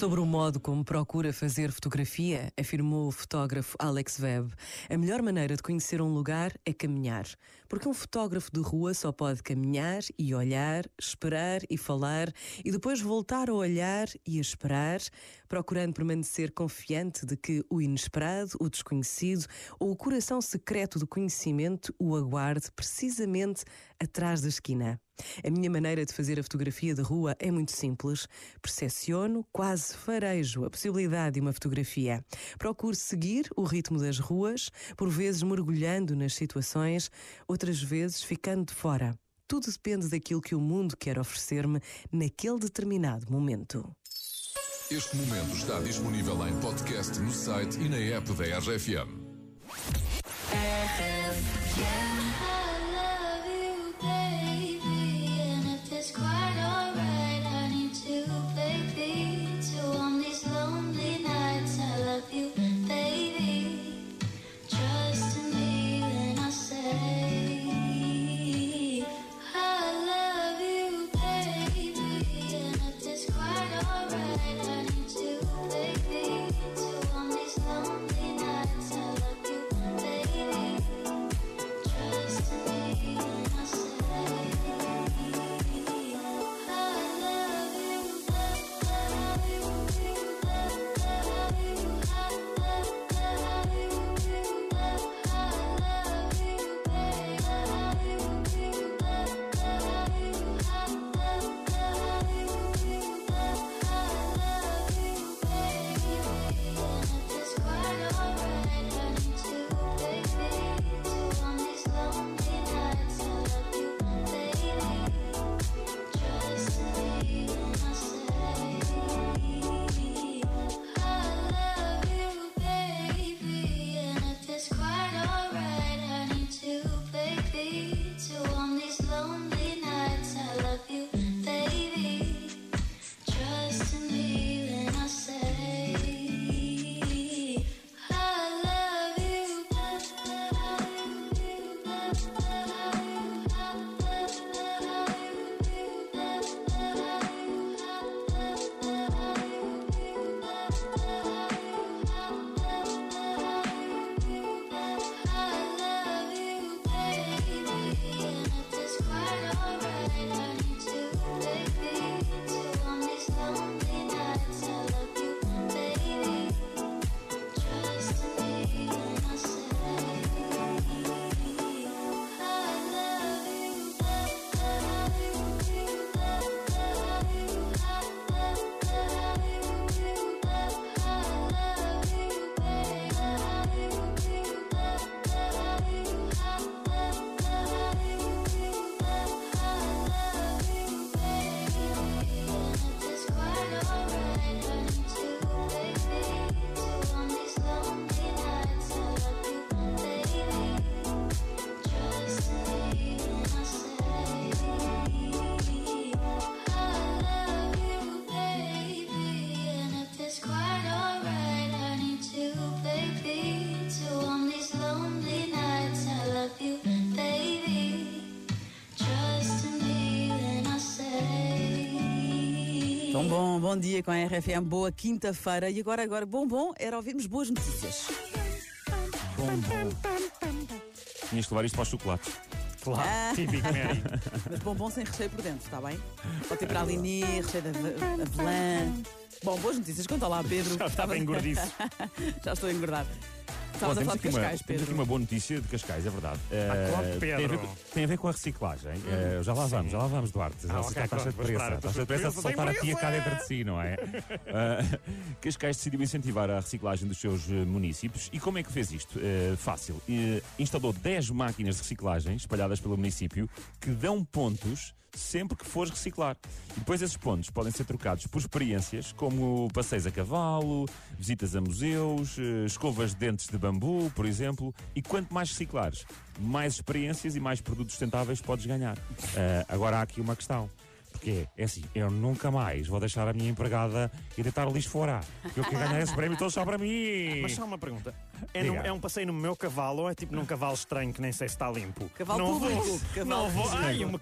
Sobre o modo como procura fazer fotografia, afirmou o fotógrafo Alex Webb, a melhor maneira de conhecer um lugar é caminhar. Porque um fotógrafo de rua só pode caminhar e olhar, esperar e falar e depois voltar a olhar e a esperar, procurando permanecer confiante de que o inesperado, o desconhecido ou o coração secreto do conhecimento o aguarde precisamente atrás da esquina. A minha maneira de fazer a fotografia de rua é muito simples. Percepciono, quase farejo a possibilidade de uma fotografia. Procuro seguir o ritmo das ruas, por vezes mergulhando nas situações, outras vezes ficando de fora. Tudo depende daquilo que o mundo quer oferecer-me naquele determinado momento. Este momento está disponível em podcast no site e na app da RFM. Bom, bom, bom dia com a RFM, boa quinta-feira. E agora, agora, bom, bom, era ouvirmos boas notícias. Bom, bom. Tinhas que levar isto para os chocolates. Claro, Ah. típico Mary. Mas bombom sem recheio por dentro, está bem? Pode ter para alinir, recheio de ave- avelã. Bom, boas notícias. Conta lá, Pedro. Já estava engordiço. Já estou a engordar. Bom, a temos, falar aqui de uma, Cascais, temos aqui Pedro. uma boa notícia de Cascais, é verdade. Ah, claro, Eh, tem, a ver, Pedro. com- tem a ver com a reciclagem. Eh, já lá vamos, já lá vamos, Duarte. Ah, Já ok, está cheio de pronto, vou pressa. Está cheio de pressa de tem soltar a tia cá dentro de si, não é? Eh, Cascais decidiu incentivar a reciclagem dos seus municípios. E como é que fez isto? Fácil. Instalou 10 máquinas de reciclagem espalhadas pelo município que dão pontos sempre que fores reciclar. E depois esses pontos podem ser trocados por experiências como passeios a cavalo, visitas a museus, eh, escovas de dentes de bambu, por exemplo. E quanto mais reciclares, mais experiências e mais produtos sustentáveis podes ganhar. Eh, agora há aqui uma questão. Porque é assim, eu nunca mais vou deixar a minha empregada ir deitar o lixo fora. Porque eu quero ganhar esse prémio todo só para mim. Mas só uma pergunta. É, num- é um passeio no meu cavalo ou é tipo num cavalo estranho que nem sei se está limpo? Cavalo não público, Vou, cavalo não vou. Ai, eu me.